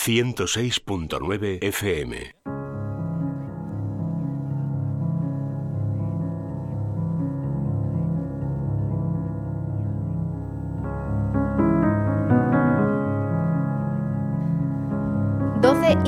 106.9 FM.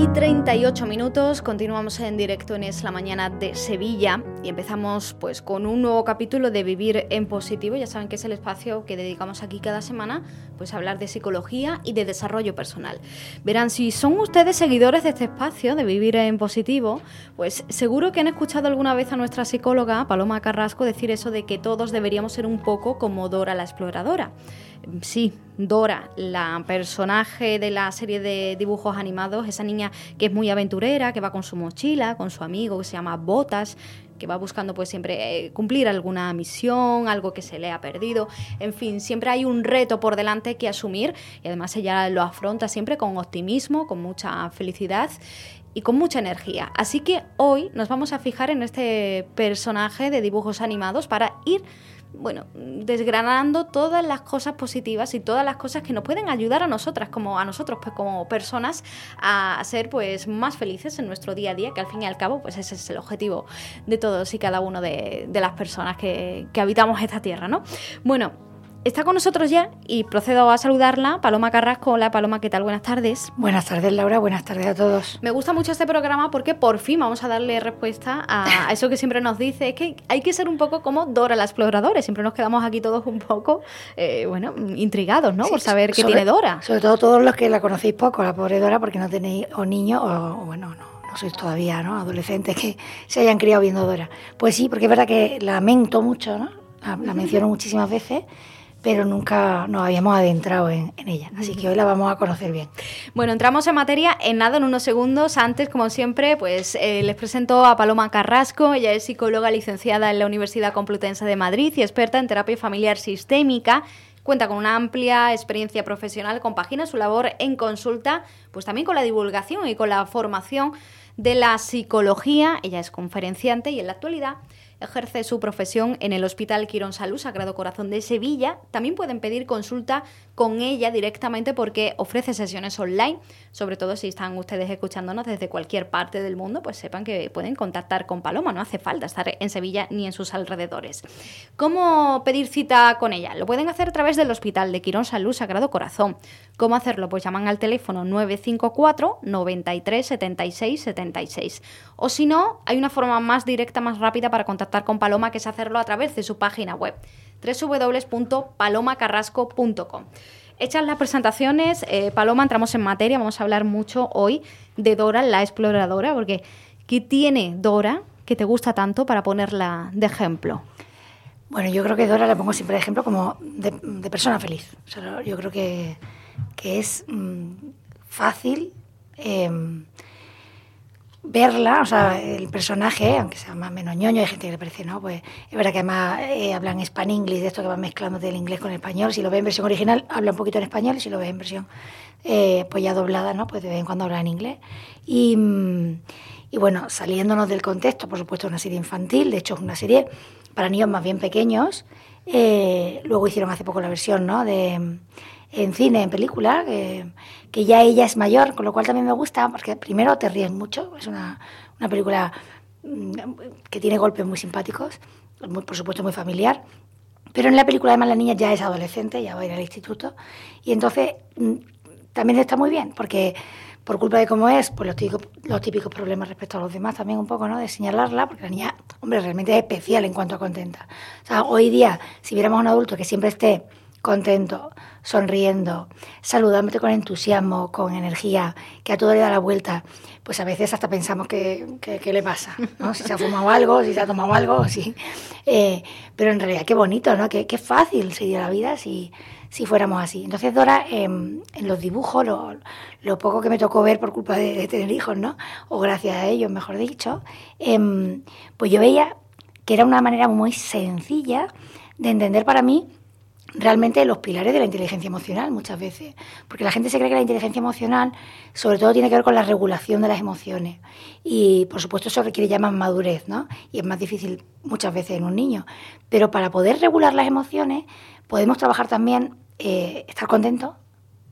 Y 38 minutos, continuamos en directo en Es la Mañana de Sevilla y empezamos pues con un nuevo capítulo de Vivir en Positivo. Ya saben que es el espacio que dedicamos aquí cada semana pues a hablar de psicología y de desarrollo personal. Verán, si son ustedes seguidores de este espacio de Vivir en Positivo, pues seguro que han escuchado alguna vez a nuestra psicóloga Paloma Carrasco decir eso de que todos deberíamos ser un poco como Dora la exploradora sí, Dora, la personaje de la serie de dibujos animados, esa niña que es muy aventurera, que va con su mochila, con su amigo que se llama Botas, que va buscando pues siempre eh, cumplir alguna misión, algo que se le ha perdido, en fin, siempre hay un reto por delante que asumir y además ella lo afronta siempre con optimismo, con mucha felicidad y con mucha energía. Así que hoy nos vamos a fijar en este personaje de dibujos animados para ir bueno, desgranando todas las cosas positivas y todas las cosas que nos pueden ayudar a nosotras, como a nosotros, pues como personas, a ser pues más felices en nuestro día a día, que al fin y al cabo, pues ese es el objetivo de todos y cada uno de, las personas que, que habitamos esta tierra, ¿no? Bueno, Está con nosotros ya y procedo a saludarla, Paloma Carrasco. Hola Paloma, ¿qué tal? Buenas tardes. Buenas tardes Laura, buenas tardes a todos. Me gusta mucho este programa porque por fin vamos a darle respuesta a eso que siempre nos dice, es que hay que ser un poco como Dora la exploradora. Siempre nos quedamos aquí todos un poco, eh, bueno, intrigados, ¿no? por saber qué tiene Dora. Sobre todo todos los que la conocéis poco, la pobre Dora, porque no tenéis o niños o, bueno, no no sois todavía ¿no? adolescentes que se hayan criado viendo Dora. Pues sí, porque es verdad que lamento mucho, ¿no? la menciono muchísimas veces pero nunca nos habíamos adentrado en, ella. Así que hoy la vamos a conocer bien. Bueno, entramos en materia en nada, en unos segundos. Antes, como siempre, pues eh, les presento a Paloma Carrasco. Ella es psicóloga licenciada en la Universidad Complutense de Madrid y experta en terapia familiar sistémica. Cuenta con una amplia experiencia profesional, compagina su labor en consulta, pues también con la divulgación y con la formación de la psicología. Ella es conferenciante y en la actualidad ejerce su profesión en el Hospital Quirón Salud Sagrado Corazón de Sevilla. También pueden pedir consulta con ella directamente porque ofrece sesiones online, sobre todo si están ustedes escuchándonos desde cualquier parte del mundo, pues sepan que pueden contactar con Paloma, no hace falta estar en Sevilla ni en sus alrededores. ¿Cómo pedir cita con ella? Lo pueden hacer a través del Hospital de Quirón Salud Sagrado Corazón. ¿Cómo hacerlo? Pues llaman al teléfono 954 93 76 76. O si no, hay una forma más directa, más rápida para contactar con Paloma, que es hacerlo a través de su página web www.palomacarrasco.com. Hechas las presentaciones, eh, Paloma, entramos en materia, vamos a hablar mucho hoy de Dora, la exploradora, porque ¿qué tiene Dora que te gusta tanto para ponerla de ejemplo? Bueno, yo creo que Dora la pongo siempre de ejemplo como de, persona feliz. yo creo que, es mm, fácil em, verla, o sea, el personaje, aunque sea más menos ñoño, hay gente que le parece, ¿no? Pues es verdad que además eh, hablan español de esto que van mezclando del inglés con el español. Si lo ves en versión original, habla un poquito en español, y si lo ves en versión eh, pues ya doblada, ¿no? Pues de vez en cuando habla en inglés. Y, y bueno, saliéndonos del contexto, por supuesto, es una serie infantil, de hecho es una serie para niños más bien pequeños. Eh, luego hicieron hace poco la versión, ¿no? De en cine, en película, que, ya ella es mayor, con lo cual también me gusta, porque primero te ríes mucho, es una, una película mm, que tiene golpes muy simpáticos, muy, por supuesto muy familiar, pero en la película además la niña ya es adolescente, ya va a ir al instituto, y entonces mm, también está muy bien, porque por culpa de cómo es, pues los típicos, los típicos problemas respecto a los demás también un poco, ¿no? De señalarla, porque la niña, hombre, realmente es especial en cuanto a contenta. O sea, hoy día, si viéramos a un adulto que siempre esté contento, sonriendo, saludándote con entusiasmo, con energía, que a todo le da la vuelta, pues a veces hasta pensamos que, que, le pasa, ¿no? Si se ha fumado algo, si se ha tomado algo, sí. Eh, pero en realidad qué bonito, ¿no? Qué, qué fácil sería la vida si, si fuéramos así. Entonces Dora, em, en los dibujos, lo, poco que me tocó ver por culpa de, tener hijos, ¿no? O gracias a ellos, mejor dicho, em, pues yo veía que era una manera muy sencilla de entender para mí realmente los pilares de la inteligencia emocional muchas veces. Porque la gente se cree que la inteligencia emocional sobre todo tiene que ver con la regulación de las emociones. Y por supuesto eso requiere ya más madurez, ¿no? Y es más difícil muchas veces en un niño. Pero para poder regular las emociones podemos trabajar también eh, estar contento,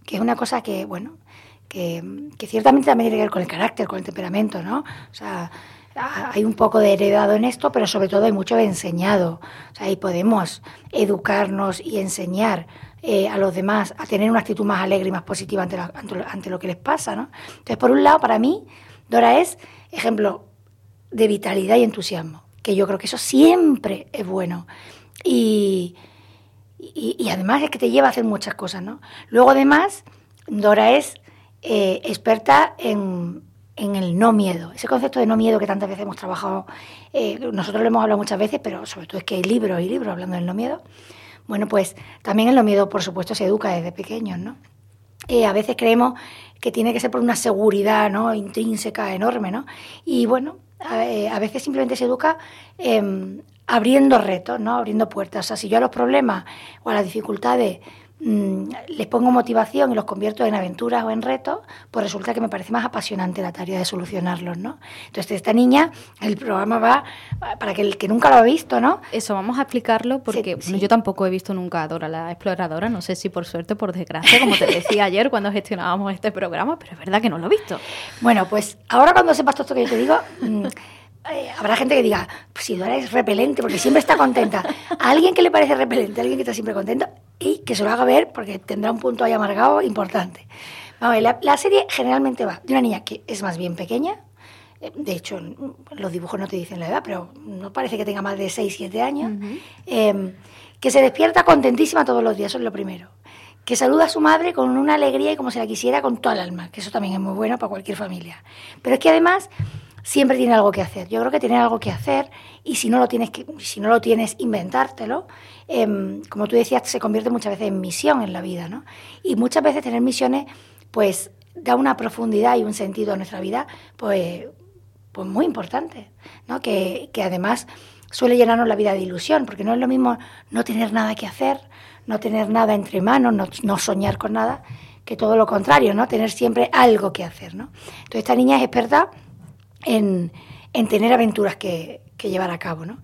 que es una cosa que, bueno, que, que, ciertamente también tiene que ver con el carácter, con el temperamento, ¿no? O sea, hay un poco de heredado en esto, pero sobre todo hay mucho de enseñado. O sea, ahí podemos educarnos y enseñar eh, a los demás a tener una actitud más alegre y más positiva ante, ante, lo que les pasa, ¿no? Entonces, por un lado, para mí, Dora es ejemplo de vitalidad y entusiasmo, que yo creo que eso siempre es bueno. Y, y, además es que te lleva a hacer muchas cosas, ¿no? Luego, además, Dora es eh, experta en, en, el no miedo. Ese concepto de no miedo que tantas veces hemos trabajado, eh, nosotros lo hemos hablado muchas veces, pero sobre todo es que hay libros y libros hablando del no miedo. Bueno, pues también en lo miedo, por supuesto, se educa desde pequeños, ¿no? Eh, a veces creemos que tiene que ser por una seguridad ¿no? intrínseca enorme, ¿no? Y bueno, a, eh, veces simplemente se educa em, abriendo retos, ¿no? Abriendo puertas. O sea, si yo a los problemas o a las dificultades Mm, les pongo motivación y los convierto en aventuras o en retos, pues resulta que me parece más apasionante la tarea de solucionarlos, ¿no? Entonces, esta niña, el programa va para que el que nunca lo ha visto, ¿no? Eso, vamos a explicarlo porque yo tampoco he visto nunca a Dora la exploradora, no sé si por suerte o por desgracia, como te decía ayer cuando gestionábamos este programa, pero es verdad que no lo he visto. Bueno, pues ahora cuando sepas todo esto que yo te digo... Eh, habrá gente que diga, pues si Dora es repelente, porque siempre está contenta. A alguien que le parece repelente, a alguien que está siempre contento, y que se lo haga ver porque tendrá un punto ahí amargado importante. Vamos, la, la, serie generalmente va de una niña que es más bien pequeña, eh, de hecho los dibujos no te dicen la edad, pero no parece que tenga más de 6, 7 años, em, que se despierta contentísima todos los días, eso es lo primero. Que saluda a su madre con una alegría y como se la quisiera con toda el alma, que eso también es muy bueno para cualquier familia. Pero es que además siempre tiene algo que hacer. Yo creo que tiene algo que hacer y si no lo tienes, que, si no lo tienes inventártelo. Em, como tú decías, se convierte muchas veces en misión en la vida, ¿no? Y muchas veces tener misiones, pues, da una profundidad y un sentido a nuestra vida, pues, pues muy importante, ¿no? Que, que además suele llenarnos la vida de ilusión, porque no es lo mismo no tener nada que hacer, no tener nada entre manos, no, no soñar con nada, que todo lo contrario, ¿no? Tener siempre algo que hacer, ¿no? Entonces esta niña es experta en, tener aventuras que, llevar a cabo. ¿no?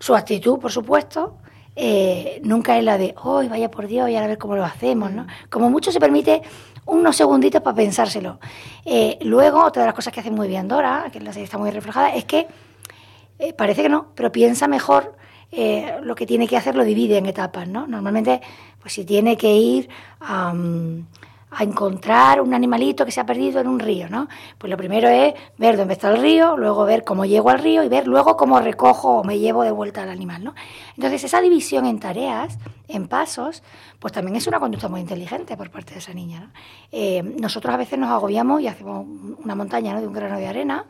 Su actitud, por supuesto, eh, nunca es la de, hoy vaya por Dios, y a ver cómo lo hacemos. ¿no? Como mucho se permite unos segunditos para pensárselo. Eh, luego, otra de las cosas que hace muy bien Dora, que en la serie está muy reflejada, es que eh, parece que no, pero piensa mejor lo que tiene que hacer, lo divide en etapas. ¿no? Normalmente, pues si tiene que ir a a encontrar un animalito que se ha perdido en un río, ¿no? Pues lo primero es ver dónde está el río, luego ver cómo llego al río y ver luego cómo recojo o me llevo de vuelta al animal, ¿no? Entonces esa división en tareas, en pasos, pues también es una conducta muy inteligente por parte de esa niña, ¿no? Eh, nosotros a veces nos agobiamos y hacemos una montaña de un grano de arena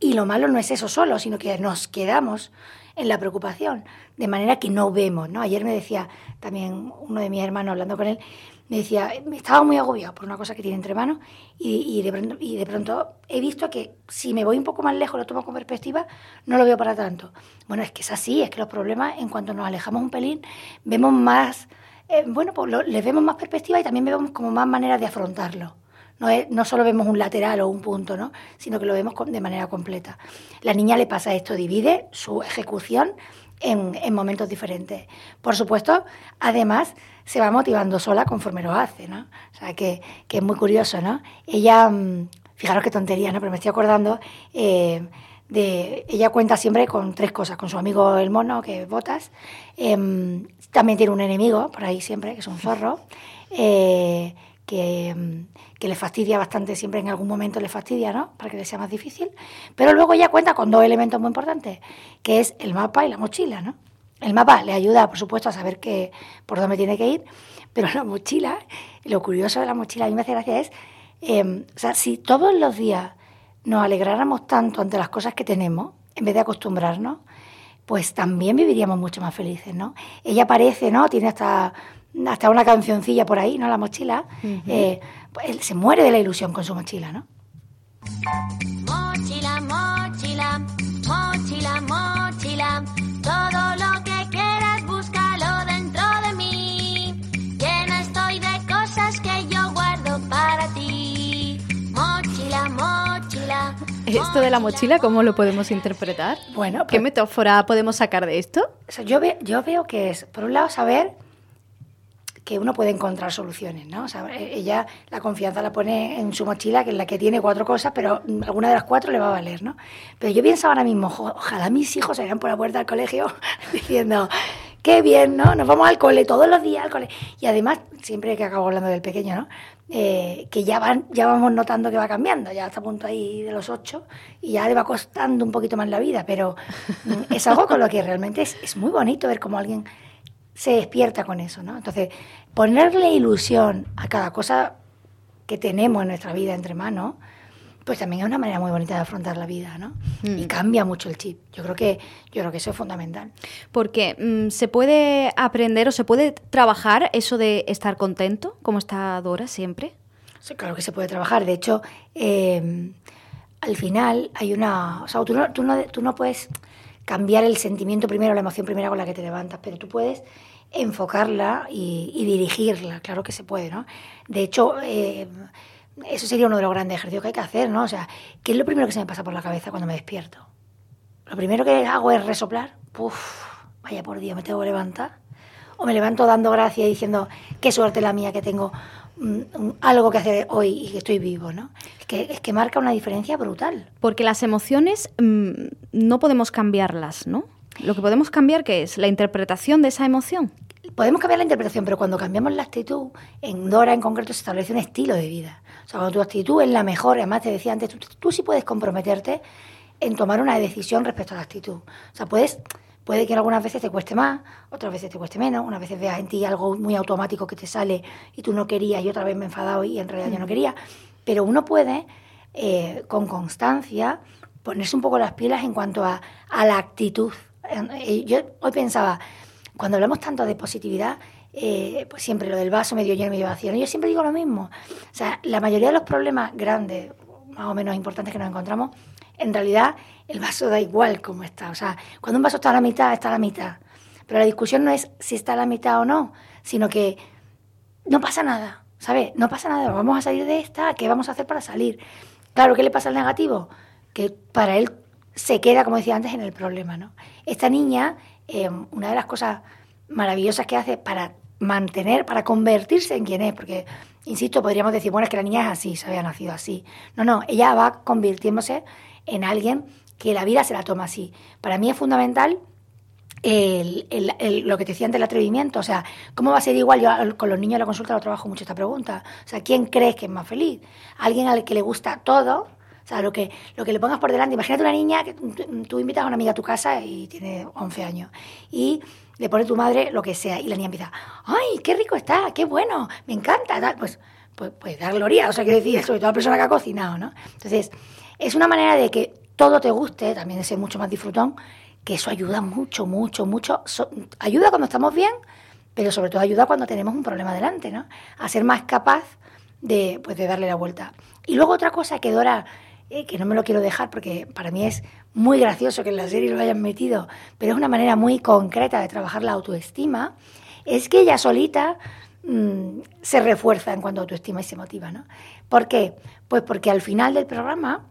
y lo malo no es eso solo, sino que nos quedamos en la preocupación, de manera que no vemos, ¿no? Ayer me decía también uno de mis hermanos hablando con él, me decía, estaba muy agobiado por una cosa que tiene entre manos y, de pronto, y de pronto he visto que si me voy un poco más lejos, lo tomo con perspectiva, no lo veo para tanto. Bueno, es que es así, es que los problemas, en cuanto nos alejamos un pelín, vemos más, eh, bueno, pues les vemos más perspectiva y también vemos como más maneras de afrontarlo. No, no solo vemos un lateral o un punto, ¿no? sino que lo vemos de manera completa. La niña le pasa esto, divide su ejecución en momentos diferentes. Por supuesto, además, se va motivando sola conforme lo hace, ¿no? O sea, que, que es muy curioso, ¿no? Ella, mm, fijaros qué tontería, ¿no? Pero me estoy acordando eh, de... Ella cuenta siempre con tres cosas, con su amigo el mono, que es Botas, em, también tiene un enemigo por ahí siempre, que es un zorro, eh, que, mm, que, le fastidia bastante, siempre en algún momento le fastidia, ¿no? Para que le sea más difícil. Pero luego ella cuenta con dos elementos muy importantes, que es el mapa y la mochila, ¿no? El mapa le ayuda, por supuesto, a saber que, por dónde tiene que ir, pero la mochila, lo curioso de la mochila, a mí me hace gracia es, em, o sea, si todos los días nos alegráramos tanto ante las cosas que tenemos, en vez de acostumbrarnos, pues también viviríamos mucho más felices, ¿no? Ella parece, ¿no? Tiene hasta, hasta una cancioncilla por ahí, ¿no? La mochila. Eh, pues se muere de la ilusión con su mochila, ¿no? Mochila, mochila, mochila, mochila, todo ¿Esto de la mochila cómo lo podemos interpretar? Bueno, ¿qué pues metáfora podemos sacar de esto? yo, yo veo que es, por un lado, saber que uno puede encontrar soluciones, ¿no? O sea, e, ella la confianza la pone en su mochila, que es la que tiene cuatro cosas, pero alguna de las cuatro le va a valer, ¿no? Pero yo pienso ahora mismo, ojalá mis hijos salgan por la puerta del colegio diciendo, qué bien, ¿no? Nos vamos al cole todos los días al cole. Y además, siempre que acabo hablando del pequeño, ¿no? Eh, que ya, van, ya vamos notando que va cambiando, ya está a punto ahí de los ocho y ya le va costando un poquito más la vida, pero mm, es algo con lo que realmente es, es muy bonito ver cómo alguien se despierta con eso, ¿no? Entonces, ponerle ilusión a cada cosa que tenemos en nuestra vida entre manos, pues también es una manera muy bonita de afrontar la vida, ¿no? Y mm. cambia mucho el chip. Yo creo que, yo creo que eso es fundamental. Porque mm, se puede aprender o se puede trabajar eso de estar contento, como está Dora siempre. Sí, claro que se puede trabajar. De hecho, eh, al final hay una... O sea, tú no, tú, no, tú no puedes cambiar el sentimiento primero, la emoción primera con la que te levantas, pero tú puedes enfocarla y, dirigirla, claro que se puede, ¿no? De hecho, eh, eso sería uno de los grandes ejercicios que hay que hacer, ¿no? O sea, ¿qué es lo primero que se me pasa por la cabeza cuando me despierto? Lo primero que hago es resoplar. Uf, vaya por Dios, me tengo que levantar. O me levanto dando gracias y diciendo, qué suerte la mía que tengo mm, algo que hacer hoy y que estoy vivo, ¿no? Es que, es que marca una diferencia brutal. Porque las emociones mm, no podemos cambiarlas, ¿no? Lo que podemos cambiar, ¿qué es? La interpretación de esa emoción. Podemos cambiar la interpretación, pero cuando cambiamos la actitud, en Dora en concreto se establece un estilo de vida. O sea, cuando tu actitud es la mejor, además te decía antes, tú, sí puedes comprometerte en tomar una decisión respecto a la actitud. O sea, puedes, puede que algunas veces te cueste más, otras veces te cueste menos, unas veces veas en ti algo muy automático que te sale y tú no querías y otra vez me he enfadado y en realidad yo no mm. quería. Pero uno puede, eh, con constancia, ponerse un poco las pilas en cuanto a, a la actitud. Eh, yo hoy pensaba, cuando hablamos tanto de positividad, eh, pues siempre lo del vaso medio lleno, medio vacío. Yo siempre digo lo mismo. O sea, la mayoría de los problemas grandes, más o menos importantes que nos encontramos, en realidad el vaso da igual cómo está. O sea, cuando un vaso está a la mitad, está a la mitad. Pero la discusión no es si está a la mitad o no, sino que no pasa nada, ¿sabes? No pasa nada, vamos a salir de esta, ¿qué vamos a hacer para salir? Claro, ¿qué le pasa al negativo? Que para él se queda, como decía antes, en el problema, ¿no? Esta niña, eh, una de las cosas maravillosas que hace para mantener, para convertirse en quien es, porque, insisto, podríamos decir, bueno, es que la niña es así, se había nacido así. No, no, ella va convirtiéndose en alguien que la vida se la toma así. Para mí es fundamental lo que te decía antes, el atrevimiento. O sea, ¿cómo va a ser igual? Yo con los niños de la consulta lo trabajo mucho esta pregunta. O sea, ¿quién crees que es más feliz? ¿Alguien al que le gusta todo? O sea, lo que, lo que le pongas por delante. Imagínate una niña que tú invitas a una amiga a tu casa y tiene 11 años. Y le pone tu madre lo que sea y la niña empieza, ¡ay, qué rico está! ¡Qué bueno! ¡Me encanta! Pues, pues, pues dar gloria, o sea, quiero decir, sobre todo a la persona que ha cocinado, ¿no? Entonces, es una manera de que todo te guste, también de ser mucho más disfrutón, que eso ayuda mucho, mucho, mucho. ayuda cuando estamos bien, pero sobre todo ayuda cuando tenemos un problema delante, ¿no? A ser más capaz de, pues, de darle la vuelta. Y luego otra cosa que Dora eh, que no me lo quiero dejar porque para mí es muy gracioso que en la serie lo hayan metido, pero es una manera muy concreta de trabajar la autoestima, es que ella solita mm, se refuerza en cuanto a autoestima y se motiva, ¿no? ¿Por qué? Pues porque al final del programa,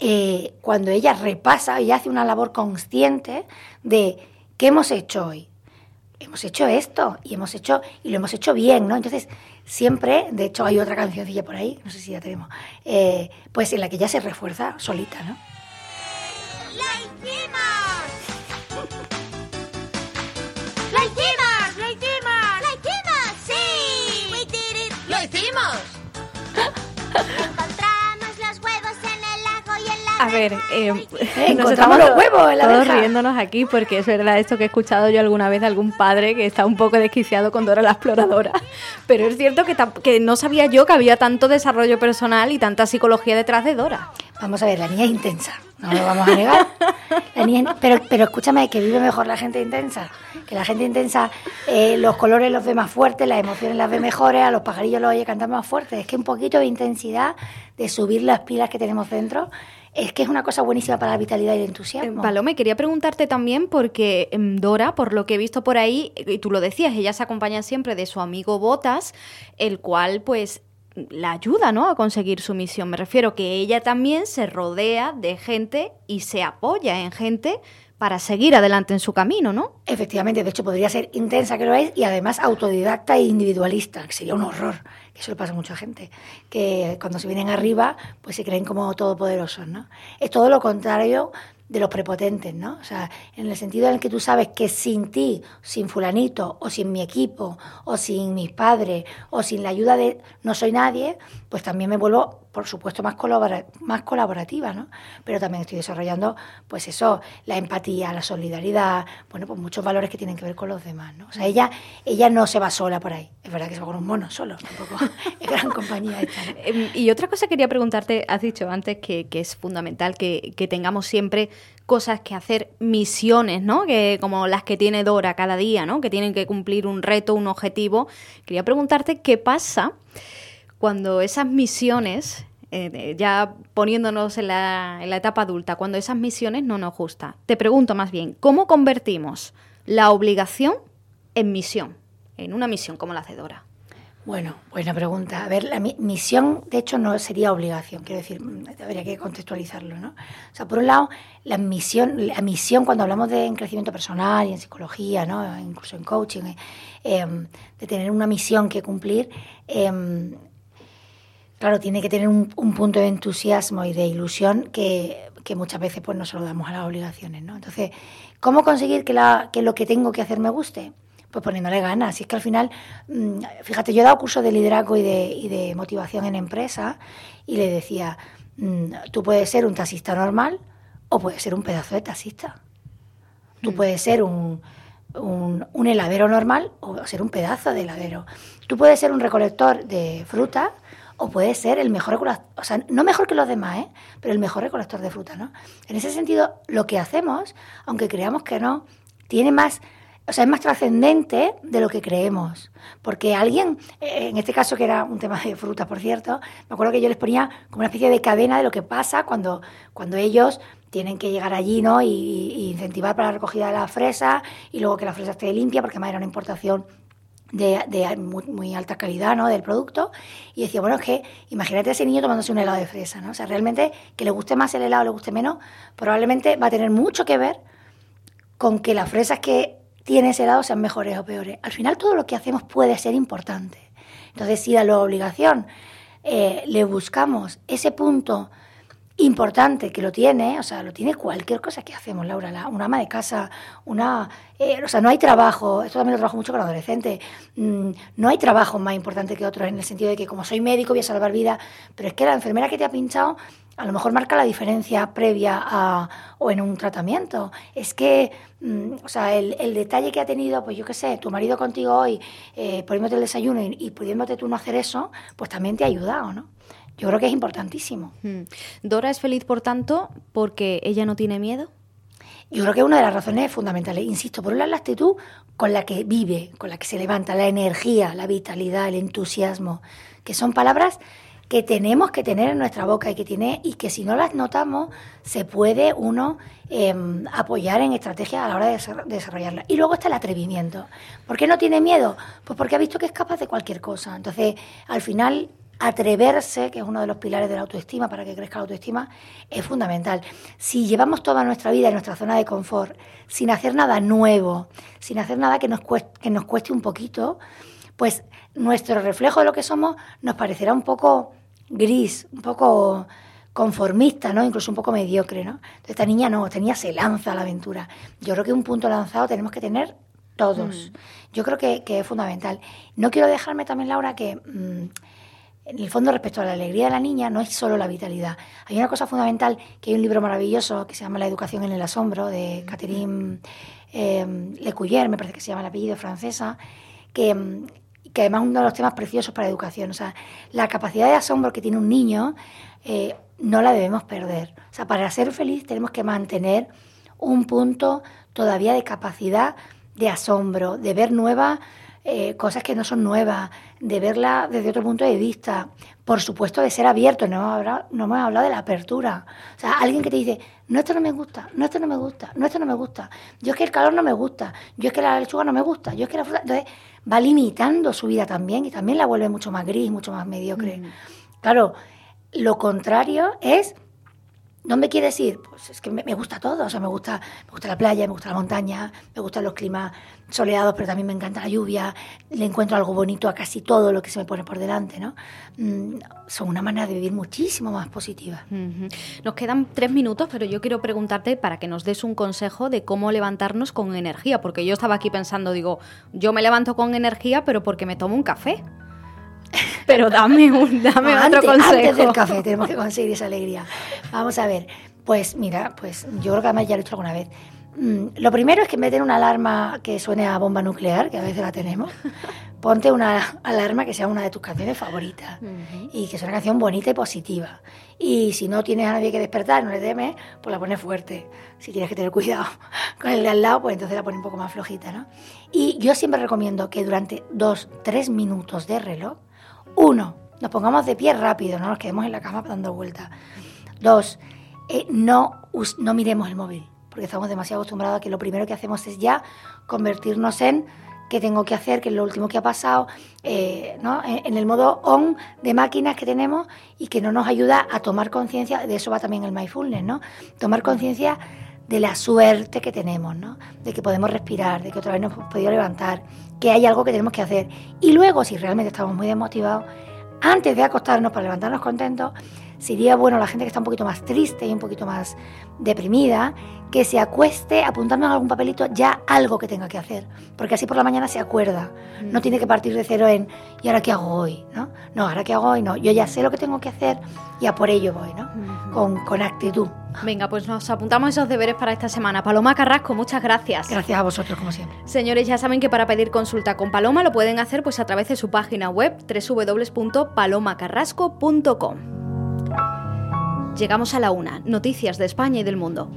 eh, cuando ella repasa y hace una labor consciente de qué hemos hecho hoy, hemos hecho esto y hemos hecho y lo hemos hecho bien, ¿no? Entonces, siempre, de hecho hay otra cancioncilla por ahí, no sé si ya tenemos, eh, pues en la que ya se refuerza solita, ¿no? A ver, eh, nos estamos los huevos en la todos riéndonos aquí porque es verdad esto que he escuchado yo alguna vez de algún padre que está un poco desquiciado con Dora la exploradora. Pero es cierto que, que no sabía yo que había tanto desarrollo personal y tanta psicología detrás de Dora. Vamos a ver, la niña es intensa, no lo vamos a negar. pero, pero escúchame, que vive mejor la gente intensa. Que la gente intensa eh, los colores los ve más fuertes, las emociones las ve mejores, a los pajarillos los oye cantar más fuerte. Es que un poquito de intensidad, de subir las pilas que tenemos dentro, es que es una cosa buenísima para la vitalidad y el entusiasmo. Eh, Palome, quería preguntarte también porque em, Dora, por lo que he visto por ahí, y tú lo decías, ella se acompaña siempre de su amigo Botas, el cual pues la ayuda, ¿no? A conseguir su misión. Me refiero que ella también se rodea de gente y se apoya en gente para seguir adelante en su camino, ¿no? Efectivamente, de hecho podría ser intensa que lo es y además autodidacta e individualista, que sería un horror, eso le pasa a mucha gente, que cuando se vienen arriba pues se creen como todopoderosos, ¿no? Es todo lo contrario de los prepotentes, ¿no? O sea, en el sentido en el que tú sabes que sin ti, sin fulanito, o sin mi equipo, o sin mis padres, o sin la ayuda de no soy nadie, pues también me vuelvo, por supuesto, más, más colaborativa, ¿no? Pero también estoy desarrollando, pues eso, la empatía, la solidaridad, bueno, pues muchos valores que tienen que ver con los demás, ¿no? O sea, ella, ella no se va sola por ahí. Es verdad que se va con un mono solo, tampoco es gran compañía esta, em, Y otra cosa quería preguntarte, has dicho antes que, que es fundamental que, que tengamos siempre cosas que hacer, misiones, ¿no? Que como las que tiene Dora cada día, ¿no? Que tienen que cumplir un reto, un objetivo. Quería preguntarte qué pasa cuando esas misiones, eh, ya poniéndonos en la, en la etapa adulta, cuando esas misiones no nos gustan. Te pregunto más bien, ¿cómo convertimos la obligación en misión? En una misión como la hace Dora. Bueno, buena pregunta. A ver, la misión, de hecho, no sería obligación, quiero decir, habría que contextualizarlo, ¿no? O sea, por un lado, la misión, la misión cuando hablamos de crecimiento personal y en psicología, ¿no? Incluso en coaching, eh, em, de tener una misión que cumplir, em, claro, tiene que tener un, punto de entusiasmo y de ilusión que, que, muchas veces pues no se lo damos a las obligaciones, ¿no? Entonces, ¿cómo conseguir que, la, que lo que tengo que hacer me guste? pues poniéndole ganas. Y es que al final, mm, fíjate, yo he dado cursos de liderazgo y de, motivación en empresa y le decía, mm, tú puedes ser un taxista normal o puedes ser un pedazo de taxista. Tú mm. puedes ser un, un, heladero normal o ser un pedazo de heladero. Tú puedes ser un recolector de fruta o puedes ser el mejor recolector, o sea, no mejor que los demás, ¿eh? pero el mejor recolector de fruta, ¿no? En ese sentido, lo que hacemos, aunque creamos que no, tiene más o sea, es más trascendente de lo que creemos. Porque alguien, eh, en este caso que era un tema de frutas, por cierto, me acuerdo que yo les ponía como una especie de cadena de lo que pasa cuando, cuando ellos tienen que llegar allí ¿no? y, incentivar para la recogida de la fresa y luego que la fresa esté limpia, porque además era una importación de, muy, alta calidad ¿no? del producto. Y decía, bueno, es que imagínate a ese niño tomándose un helado de fresa. ¿no? O sea, realmente que le guste más el helado o le guste menos, probablemente va a tener mucho que ver con que las fresas que tiene ese lado sean mejores o peores. Al final todo lo que hacemos puede ser importante. Entonces, si a la obligación eh, le buscamos ese punto importante que lo tiene, o sea, lo tiene cualquier cosa que hacemos, Laura, la, una ama de casa, una, eh, o sea, no hay trabajo, esto también lo trabajo mucho con adolescentes, mm, no hay trabajo más importante que otro en el sentido de que como soy médico voy a salvar vidas, pero es que la enfermera que te ha pinchado a lo mejor marca la diferencia previa a, o en un tratamiento. Es que, mm, o sea, el, detalle que ha tenido, pues yo qué sé, tu marido contigo hoy, eh, poniéndote el desayuno y, pudiéndote tú no hacer eso, pues también te ha ayudado, ¿no? Yo creo que es importantísimo. Hmm. Dora es feliz, por tanto, porque ella no tiene miedo. Yo creo que una de las razones fundamentales. Insisto, por un lado la actitud con la que vive, con la que se levanta, la energía, la vitalidad, el entusiasmo, que son palabras que tenemos que tener en nuestra boca y que tiene y que si no las notamos se puede uno em, apoyar en estrategias a la hora de desarrollarla. Y luego está el atrevimiento. ¿Por qué no tiene miedo? Pues porque ha visto que es capaz de cualquier cosa. Entonces, al final atreverse, que es uno de los pilares de la autoestima para que crezca la autoestima, es fundamental. Si llevamos toda nuestra vida en nuestra zona de confort, sin hacer nada nuevo, sin hacer nada que nos cueste, que nos cueste un poquito, pues nuestro reflejo de lo que somos nos parecerá un poco gris, un poco conformista, ¿no? Incluso un poco mediocre, ¿no? Entonces esta niña no, esta niña se lanza a la aventura. Yo creo que un punto lanzado tenemos que tener todos. Mm. Yo creo que, es fundamental. No quiero dejarme también, Laura, que mm, en el fondo respecto a la alegría de la niña no es solo la vitalidad. Hay una cosa fundamental, que hay un libro maravilloso que se llama La educación en el asombro, de Catherine eh, Lecuyer, me parece que se llama el apellido francesa, que mm, que además es uno de los temas preciosos para la educación. O sea, la capacidad de asombro que tiene un niño eh, no la debemos perder. O sea, para ser feliz tenemos que mantener un punto todavía de capacidad de asombro, de ver nuevas eh, cosas que no son nuevas, de verla desde otro punto de vista. Por supuesto, de ser abierto, no hemos, hablado, no hemos hablado de la apertura. O sea, alguien que te dice, no, esto no me gusta, no, esto no me gusta, no, esto no me gusta. Yo es que el calor no me gusta, yo es que la lechuga no me gusta, yo es que la fruta... Entonces, va limitando su vida también y también la vuelve mucho más gris, mucho más mediocre. Mm. Claro, lo contrario es ¿Dónde quieres ir? Pues es que me, gusta todo, o sea, me gusta, me gusta la playa, me gusta la montaña, me gustan los climas soleados, pero también me encanta la lluvia, le encuentro algo bonito a casi todo lo que se me pone por delante, ¿no? Mm, son una manera de vivir muchísimo más positiva. Nos quedan tres minutos, pero yo quiero preguntarte para que nos des un consejo de cómo levantarnos con energía, porque yo estaba aquí pensando, digo, yo me levanto con energía, pero porque me tomo un café. Pero dame, un, dame otro consejo. Antes del café tenemos que conseguir esa alegría. Vamos a ver. Pues mira, pues yo creo que además ya lo he hecho alguna vez. Mm, lo primero es que meten una alarma que suene a bomba nuclear, que a veces la tenemos. Ponte una alarma que sea una de tus canciones favoritas y que sea una canción bonita y positiva. Y si no tienes a nadie que despertar, no le temes, pues la pones fuerte. Si tienes que tener cuidado con el de al lado, pues entonces la pones un poco más flojita, ¿no? Y yo siempre recomiendo que durante dos, tres minutos de reloj uno, nos pongamos de pie rápido, no nos quedemos en la cama dando vueltas. Dos, eh, no, no miremos el móvil, porque estamos demasiado acostumbrados a que lo primero que hacemos es ya convertirnos en qué tengo que hacer, qué es lo último que ha pasado, eh, ¿no? en, el modo on de máquinas que tenemos y que no nos ayuda a tomar conciencia, de eso va también el mindfulness, ¿no? Tomar conciencia de la suerte que tenemos, ¿no? De que podemos respirar, de que otra vez nos hemos podido levantar, que hay algo que tenemos que hacer. Y luego, si realmente estamos muy desmotivados, antes de acostarnos para levantarnos contentos, sería bueno la gente que está un poquito más triste y un poquito más deprimida, que se acueste apuntando en algún papelito ya algo que tenga que hacer, porque así por la mañana se acuerda, no tiene que partir de cero en ¿y ahora qué hago hoy? ¿no? no, ahora qué hago hoy, no, yo ya sé lo que tengo que hacer y a por ello voy, ¿no? con, con actitud. Venga, pues nos apuntamos esos deberes para esta semana. Paloma Carrasco, muchas gracias. Gracias a vosotros, como siempre. Señores, ya saben que para pedir consulta con Paloma lo pueden hacer pues a través de su página web www.palomacarrasco.com. Llegamos a la una, noticias de España y del mundo.